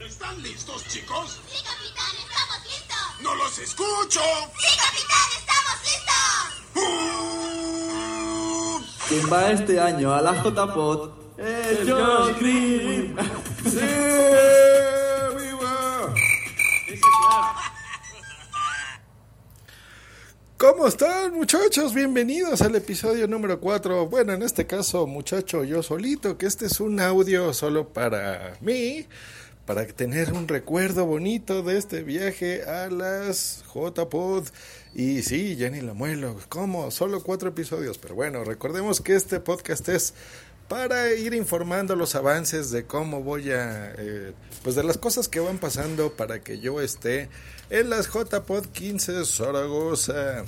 ¿Están listos, chicos? Sí, capitán, estamos listos. ¡No los escucho! Sí, capitán, estamos listos. ¿Quién va este año a la JPOT? ¡El Josh Green! ¡Sí! ¡Viva! ¿Cómo están muchachos? Bienvenidos al episodio número 4. Bueno, en este caso, muchacho, yo solito, que este es un audio solo para mí, para tener un recuerdo bonito de este viaje a las JPod. Y sí, Jenny la muelo. ¿Cómo? Solo cuatro episodios. Pero bueno, recordemos que este podcast es para ir informando los avances de cómo voy a, eh, pues de las cosas que van pasando para que yo esté en las JPod 15 Zaragoza.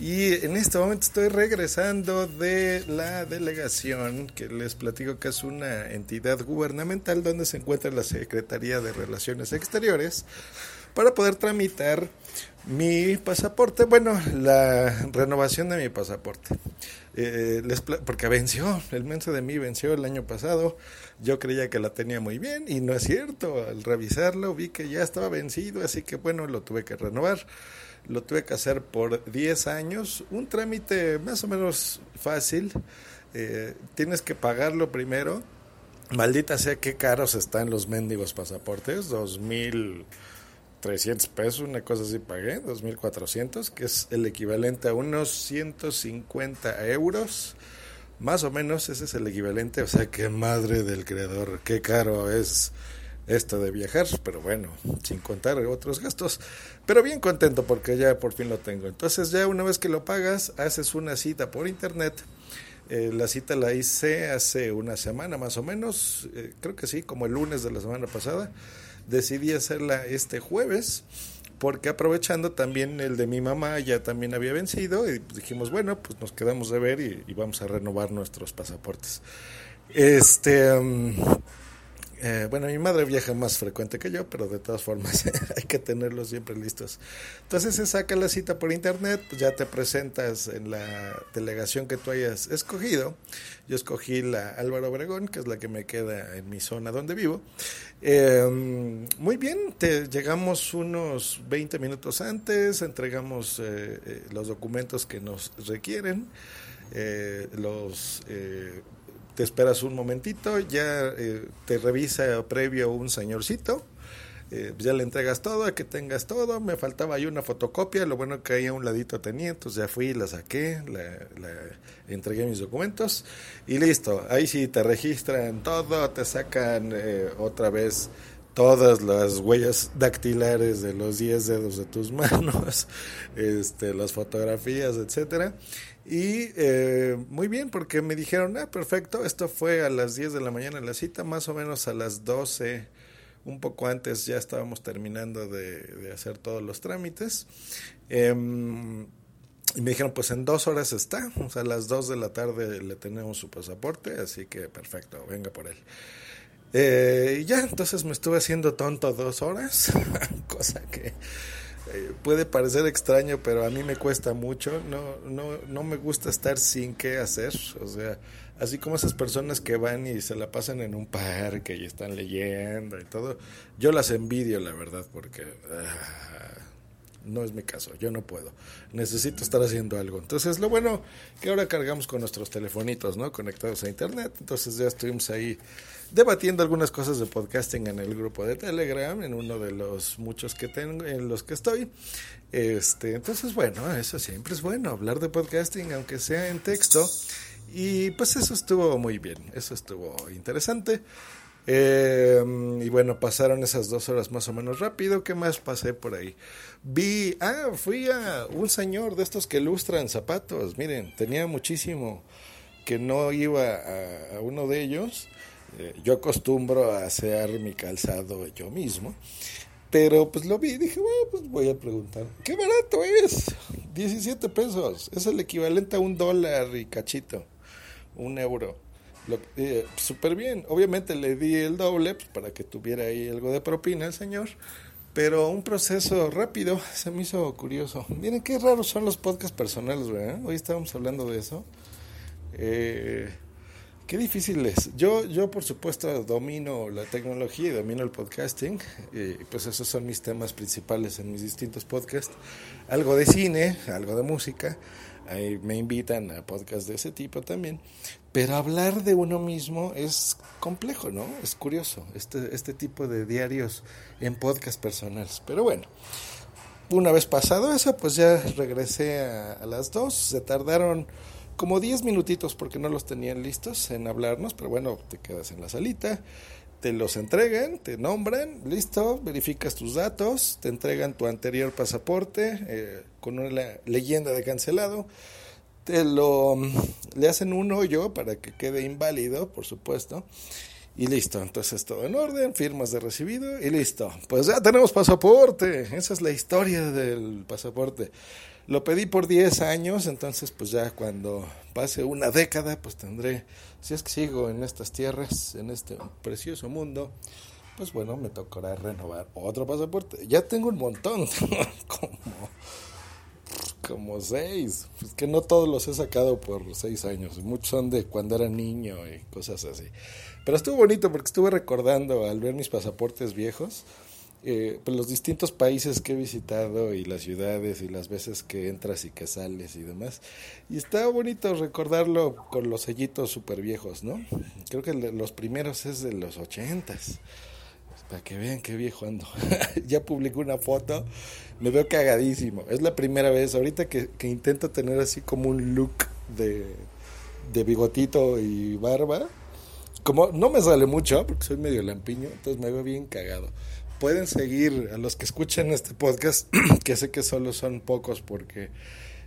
Y en este momento estoy regresando de la delegación que les platico que es una entidad gubernamental donde se encuentra la Secretaría de Relaciones Exteriores para poder tramitar mi pasaporte, bueno, la renovación de mi pasaporte. Eh, les porque venció, el menso de mí venció el año pasado. Yo creía que la tenía muy bien y no es cierto. Al revisarlo vi que ya estaba vencido, así que bueno, lo tuve que renovar. Lo tuve que hacer por 10 años, un trámite más o menos fácil. Eh, tienes que pagarlo primero. Maldita sea qué caros están los mendigos pasaportes, 2000 300 pesos, una cosa así pagué, 2.400, que es el equivalente a unos 150 euros. Más o menos ese es el equivalente, o sea, qué madre del creador, qué caro es esto de viajar, pero bueno, sin contar otros gastos. Pero bien contento porque ya por fin lo tengo. Entonces ya una vez que lo pagas, haces una cita por internet. Eh, la cita la hice hace una semana más o menos, eh, creo que sí, como el lunes de la semana pasada decidí hacerla este jueves porque aprovechando también el de mi mamá ya también había vencido y dijimos bueno pues nos quedamos de ver y, vamos a renovar nuestros pasaportes este um, eh, bueno, mi madre viaja más frecuente que yo, pero de todas formas hay que tenerlos siempre listos. Entonces se saca la cita por internet, pues ya te presentas en la delegación que tú hayas escogido. Yo escogí la Álvaro Obregón, que es la que me queda en mi zona donde vivo. Em, muy bien, llegamos unos 20 minutos antes, entregamos eh, eh, los documentos que nos requieren. los te esperas un momentito, ya eh, te revisa previo un señorcito, eh, ya le entregas todo, a que tengas todo, me faltaba ahí una fotocopia, lo bueno que ahí a un ladito tenía, entonces ya fui, la saqué, la, entregué mis documentos y listo, ahí sí te registran todo, te sacan eh, otra vez todas las huellas dactilares de los 10 dedos de tus manos, este, las fotografías, etcétera. Y eh, muy bien, porque me dijeron, ah, perfecto, esto fue a las 10 de la mañana la cita, más o menos a las 12, un poco antes ya estábamos terminando de, hacer todos los trámites. Em, y me dijeron, pues en dos horas está, o sea, a las 2 de la tarde le tenemos su pasaporte, así que perfecto, venga por él. Eh, ya, entonces me estuve haciendo tonto dos horas, cosa que eh, puede parecer extraño, pero a mí me cuesta mucho. No, no, no me gusta estar sin qué hacer. O sea, así como esas personas que van y se la pasan en un parque y están leyendo y todo, yo las envidio, la verdad, porque ah, no es mi caso. Yo no puedo. Necesito estar haciendo algo. Entonces, lo bueno que ahora cargamos con nuestros telefonitos, ¿no? Conectados a internet. Entonces, ya estuvimos ahí debatiendo algunas cosas de podcasting en el grupo de Telegram, en uno de los muchos que tengo, en los que estoy. Este, entonces, bueno, eso siempre es bueno, hablar de podcasting, aunque sea en texto. Y pues eso estuvo muy bien, eso estuvo interesante. Eh, y bueno, pasaron esas dos horas más o menos rápido. ¿Qué más pasé por ahí? Vi, ah, fui a un señor de estos que lustran zapatos. Miren, tenía muchísimo que no iba a uno de ellos. Eh, yo acostumbro a hacer mi calzado yo mismo, pero pues lo vi y dije, bueno, pues voy a preguntar, ¿qué barato es? 17 pesos, es el equivalente a un dólar y cachito, un euro. Eh, Súper bien, obviamente le di el doble pues, para que tuviera ahí algo de propina señor, pero un proceso rápido, se me hizo curioso. Miren qué raros son los podcasts personales, ¿verdad? Hoy estábamos hablando de eso. Eh, Qué difícil es. Yo, yo por supuesto domino la tecnología y domino el podcasting. Y pues esos son mis temas principales en mis distintos podcasts. Algo de cine, algo de música. Ahí me invitan a podcasts de ese tipo también. Pero hablar de uno mismo es complejo, ¿no? Es curioso. Este, este tipo de diarios en podcast personales. Pero bueno. Una vez pasado eso, pues ya regresé a, las dos. Se tardaron como 10 minutitos porque no los tenían listos en hablarnos, pero bueno, te quedas en la salita, te los entregan, te nombran, listo, verificas tus datos, te entregan tu anterior pasaporte eh, con una leyenda de cancelado, te lo le hacen un hoyo para que quede inválido, por supuesto. Y listo, entonces todo en orden, firmas de recibido y listo. Pues ya tenemos pasaporte. Esa es la historia del pasaporte. Lo pedí por 10 años, entonces pues ya cuando pase una década, pues tendré, si es que sigo en estas tierras, en este precioso mundo, pues bueno, me tocará renovar otro pasaporte. Ya tengo un montón, como, como seis, pues que no todos los he sacado por seis años, muchos son de cuando era niño y cosas así. Pero estuvo bonito porque estuve recordando al ver mis pasaportes viejos eh, pues los distintos países que he visitado y las ciudades y las veces que entras y que sales y demás. Y está bonito recordarlo con los sellitos súper viejos, ¿no? Creo que los primeros es de los ochentas. Para que vean qué viejo ando. ya publicé una foto, me veo cagadísimo. Es la primera vez, ahorita que, que intento tener así como un look de, de bigotito y barba. Como no me sale mucho, porque soy medio lampiño, entonces me veo bien cagado pueden seguir a los que escuchen este podcast, que sé que solo son pocos porque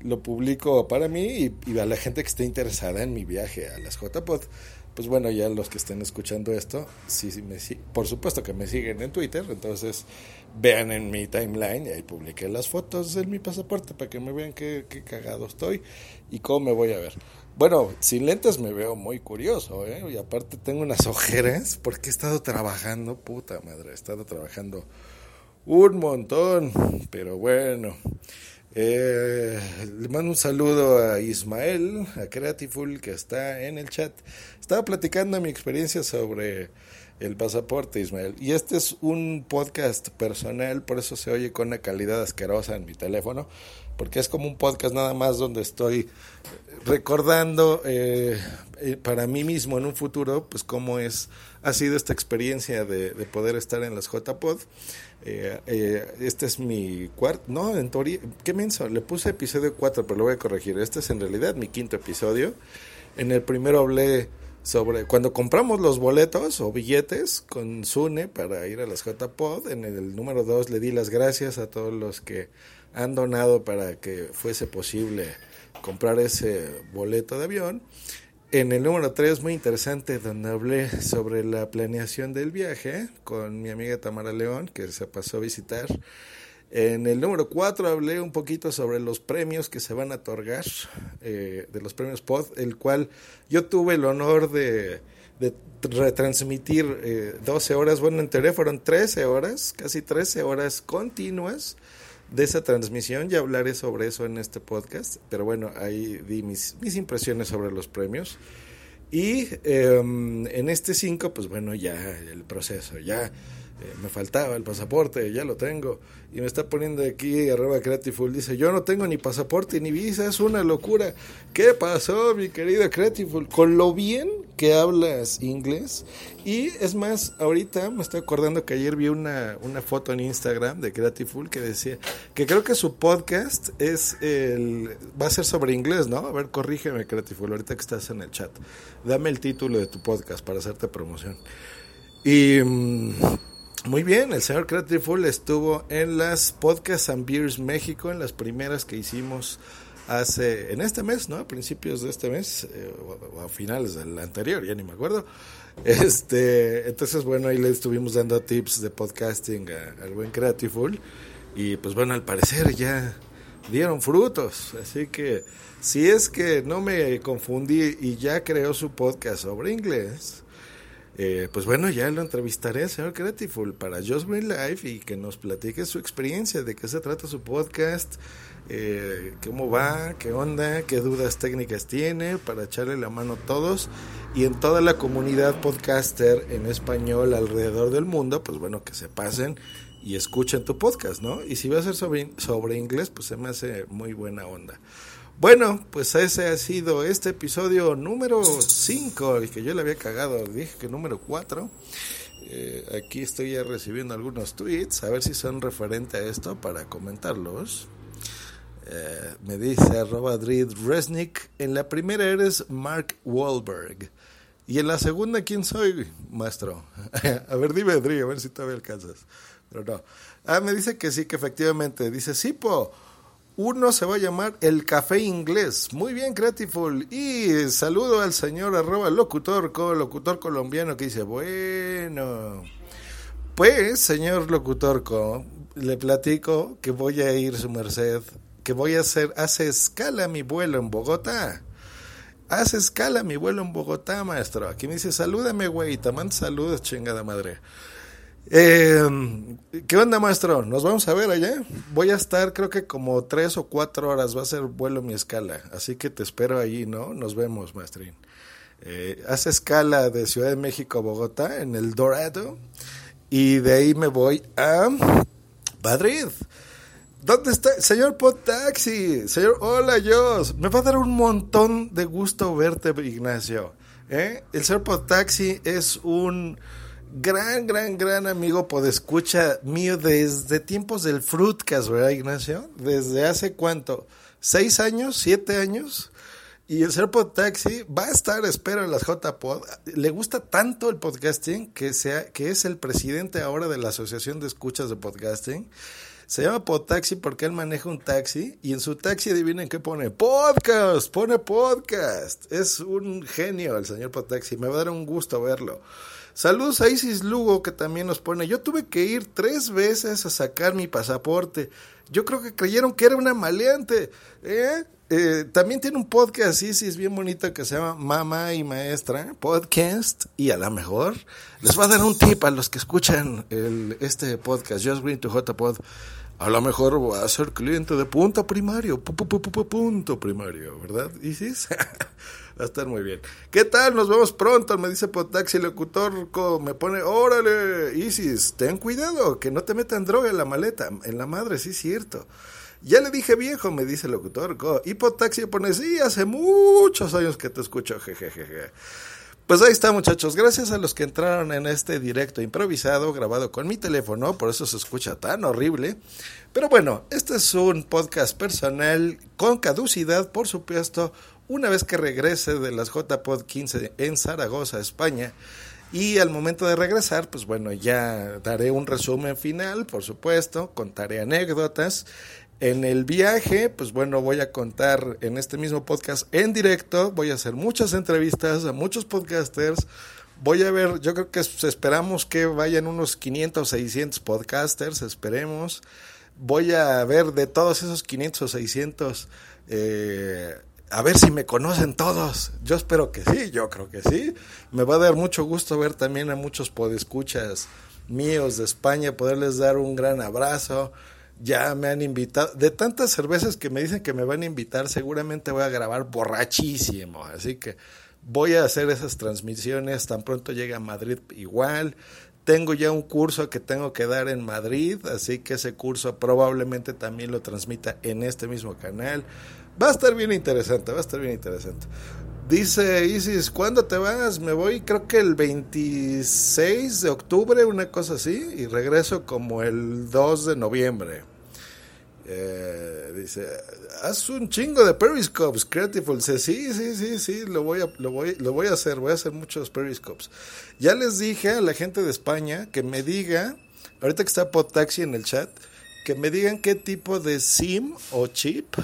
lo publico para mí y, a la gente que esté interesada en mi viaje a las JPod. Pues bueno, ya los que estén escuchando esto, sí, sí me, por supuesto que me siguen en Twitter, entonces vean en mi timeline y ahí publiqué las fotos de mi pasaporte para que me vean qué, qué cagado estoy y cómo me voy a ver. Bueno, sin lentes me veo muy curioso, ¿eh? Y aparte tengo unas ojeras porque he estado trabajando, puta madre, he estado trabajando un montón, pero bueno. Eh, le mando un saludo a Ismael, a Creatiful, que está en el chat. Estaba platicando mi experiencia sobre el pasaporte, Ismael. Y este es un podcast personal, por eso se oye con una calidad asquerosa en mi teléfono, porque es como un podcast nada más donde estoy recordando eh, eh, para mí mismo en un futuro, pues cómo es, ha sido esta experiencia de, poder estar en las JPod. Eh, este es mi cuarto, no, en teoría, ¿qué menso? Le puse episodio 4, pero lo voy a corregir. Este es en realidad mi quinto episodio. En el primero hablé sobre cuando compramos los boletos o billetes con Sune para ir a las JPod. En el número 2 le di las gracias a todos los que han donado para que fuese posible comprar ese boleto de avión. En el número 3, muy interesante, donde hablé sobre la planeación del viaje con mi amiga Tamara León, que se pasó a visitar. En el número 4 hablé un poquito sobre los premios que se van a otorgar, eh, de los premios POD, el cual yo tuve el honor de, retransmitir eh, 12 horas, bueno, en fueron 13 horas, casi 13 horas continuas de esa transmisión, ya hablaré sobre eso en este podcast, pero bueno, ahí di mis, mis impresiones sobre los premios. Y em, en este 5, pues bueno, ya el proceso, ya eh, me faltaba el pasaporte, ya lo tengo. Y me está poniendo aquí arroba Creativeful, dice, yo no tengo ni pasaporte ni visa, es una locura. ¿Qué pasó, mi querido Creativeful? Con lo bien que hablas inglés. Y es más, ahorita me estoy acordando que ayer vi una, una foto en Instagram de Creativeful que decía que creo que su podcast es el, va a ser sobre inglés, ¿no? A ver, corrígeme, Creativeful, ahorita que estás en el chat. Dame el título de tu podcast para hacerte promoción. Y... Mm, muy bien, el señor Creative estuvo en las Podcasts and Beers México, en las primeras que hicimos hace, en este mes, ¿no? A principios de este mes, eh, o, a finales del anterior, ya ni me acuerdo. Este, entonces, bueno, ahí le estuvimos dando tips de podcasting al buen Creative Y pues bueno, al parecer ya dieron frutos. Así que si es que no me confundí y ya creó su podcast sobre inglés, Eh, pues bueno, ya lo entrevistaré señor Creatiful para Just Green Life y que nos platique su experiencia, de qué se trata su podcast, eh, cómo va, qué onda, qué dudas técnicas tiene, para echarle la mano a todos y en toda la comunidad podcaster en español alrededor del mundo, pues bueno, que se pasen y escuchen tu podcast, ¿no? Y si va a ser sobre inglés, pues se me hace muy buena onda. Bueno, pues ese ha sido este episodio número 5, el que yo le había cagado, dije que número 4. Eh, aquí estoy ya recibiendo algunos tweets, a ver si son referente a esto para comentarlos. Eh, me dice arroba Resnick, en la primera eres Mark Wahlberg. Y en la segunda, ¿quién soy, maestro? a ver, dime, Dri, a ver si todavía alcanzas. Pero no. Ah, me dice que sí, que efectivamente. Dice, sí, po. Uno se va a llamar El Café Inglés. Muy bien, Creatiful. Y saludo al señor arroba locutor, locutor colombiano que dice, bueno. Pues, señor locutorco, le platico que voy a ir su merced, que voy a hacer, hace escala mi vuelo en Bogotá. Hace escala mi vuelo en Bogotá, maestro. Aquí me dice, salúdame, güey, te mando saludos, chingada madre. Eh, ¿Qué onda, maestro? ¿Nos vamos a ver allá? Voy a estar, creo que como tres o cuatro horas. Va a ser vuelo mi escala. Así que te espero allí, ¿no? Nos vemos, maestrín. Eh, hace escala de Ciudad de México a Bogotá en el Dorado. Y de ahí me voy a Madrid. ¿Dónde está? Señor Potaxi. Señor, hola, Dios. Me va a dar un montón de gusto verte, Ignacio. ¿Eh? El señor Potaxi es un gran, gran, gran amigo podescucha mío desde tiempos del Fruitcast, ¿verdad, Ignacio? Desde hace cuánto, seis años, siete años. Y el ser Taxi va a estar, espero, en las JPod. Le gusta tanto el podcasting que, sea, que es el presidente ahora de la Asociación de Escuchas de Podcasting. Se llama Podtaxi porque él maneja un taxi y en su taxi adivinen qué pone. Podcast, pone podcast. Es un genio el señor Podtaxi. Me va a dar un gusto verlo. Saludos a Isis Lugo que también nos pone, yo tuve que ir tres veces a sacar mi pasaporte. Yo creo que creyeron que era una maleante. ¿eh? Eh, también tiene un podcast Isis bien bonito que se llama Mamá y Maestra Podcast y a lo mejor les va a dar un tip a los que escuchan este podcast Just Green to JPod. A lo mejor va a ser cliente de punto primario, punto primario, ¿verdad, Isis? Va a estar muy bien. ¿Qué tal? Nos vemos pronto. Me dice Potaxi Locutor. Me pone, órale, Isis, ten cuidado, que no te metan droga en la maleta. En la madre, sí, cierto. Ya le dije viejo, me dice el locutor. Y Potaxi pone, sí, hace muchos años que te escucho, jejejeje. Pues ahí está, muchachos. Gracias a los que entraron en este directo improvisado, grabado con mi teléfono, por eso se escucha tan horrible. Pero bueno, este es un podcast personal con caducidad, por supuesto, una vez que regrese de las JPod 15 en Zaragoza, España. Y al momento de regresar, pues bueno, ya daré un resumen final, por supuesto, contaré anécdotas. En el viaje, pues bueno, voy a contar en este mismo podcast en directo, voy a hacer muchas entrevistas a muchos podcasters. Voy a ver, yo creo que esperamos que vayan unos 500 o 600 podcasters, esperemos. Voy a ver de todos esos 500 o 600 eh, a ver si me conocen todos. Yo espero que sí, yo creo que sí. Me va a dar mucho gusto ver también a muchos podescuchas míos de España, poderles dar un gran abrazo. Ya me han invitado, de tantas cervezas que me dicen que me van a invitar, seguramente voy a grabar borrachísimo. Así que voy a hacer esas transmisiones tan pronto llegue a Madrid igual. Tengo ya un curso que tengo que dar en Madrid, así que ese curso probablemente también lo transmita en este mismo canal. Va a estar bien interesante, va a estar bien interesante. Dice Isis, ¿cuándo te vas? Me voy creo que el 26 de octubre, una cosa así, y regreso como el 2 de noviembre. Eh, dice, haz un chingo de periscopes, Creative. Dice, sí, sí, sí, sí, lo voy, a, lo, voy, lo voy a hacer, voy a hacer muchos periscopes. Ya les dije a la gente de España que me diga, ahorita que está Taxi en el chat, que me digan qué tipo de SIM o chip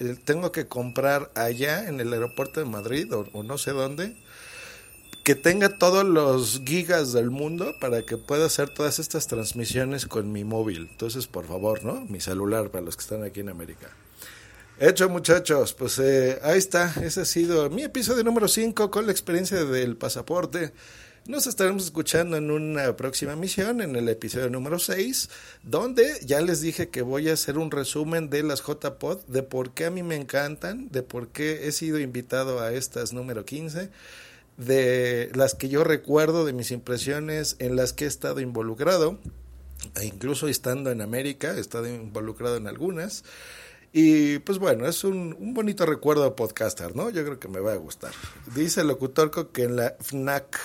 eh, tengo que comprar allá en el aeropuerto de Madrid o, no sé dónde, que tenga todos los gigas del mundo para que pueda hacer todas estas transmisiones con mi móvil. Entonces, por favor, ¿no? Mi celular para los que están aquí en América. Hecho, muchachos, pues eh, ahí está. Ese ha sido mi episodio número 5 con la experiencia del pasaporte. Nos estaremos escuchando en una próxima misión, en el episodio número 6, donde ya les dije que voy a hacer un resumen de las JPod, de por qué a mí me encantan, de por qué he sido invitado a estas número 15 de las que yo recuerdo, de mis impresiones en las que he estado involucrado, e incluso estando en América, he estado involucrado en algunas. Y pues bueno, es un, un bonito recuerdo de podcaster, ¿no? Yo creo que me va a gustar. Dice el locutor que en la FNAC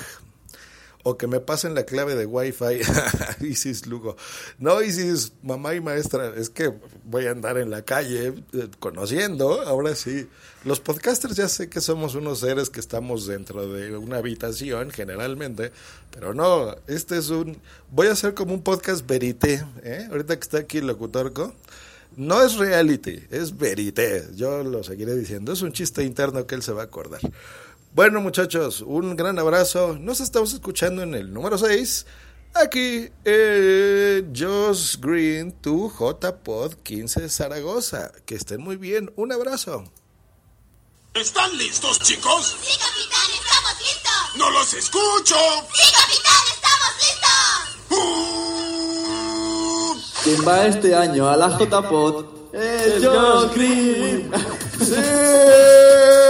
o que me pasen la clave de Wi-Fi. Isis Lugo. No, Isis, mamá y maestra, es que voy a andar en la calle eh, conociendo, ahora sí. Los podcasters ya sé que somos unos seres que estamos dentro de una habitación generalmente, pero no, este es un... Voy a hacer como un podcast verité, ¿eh? Ahorita que está aquí el locutorco. No es reality, es verité. Yo lo seguiré diciendo. Es un chiste interno que él se va a acordar. Bueno, muchachos, un gran abrazo. Nos estamos escuchando en el número 6. Aquí, eh, Josh Green, tu JPod 15 Zaragoza. Que estén muy bien. Un abrazo. ¿Están listos, chicos? Sí, capitán, estamos listos. ¡No los escucho! Sí, capitán, estamos listos. ¡Uh! Quien va este año a la JPod es Josh Green. ¡Sí!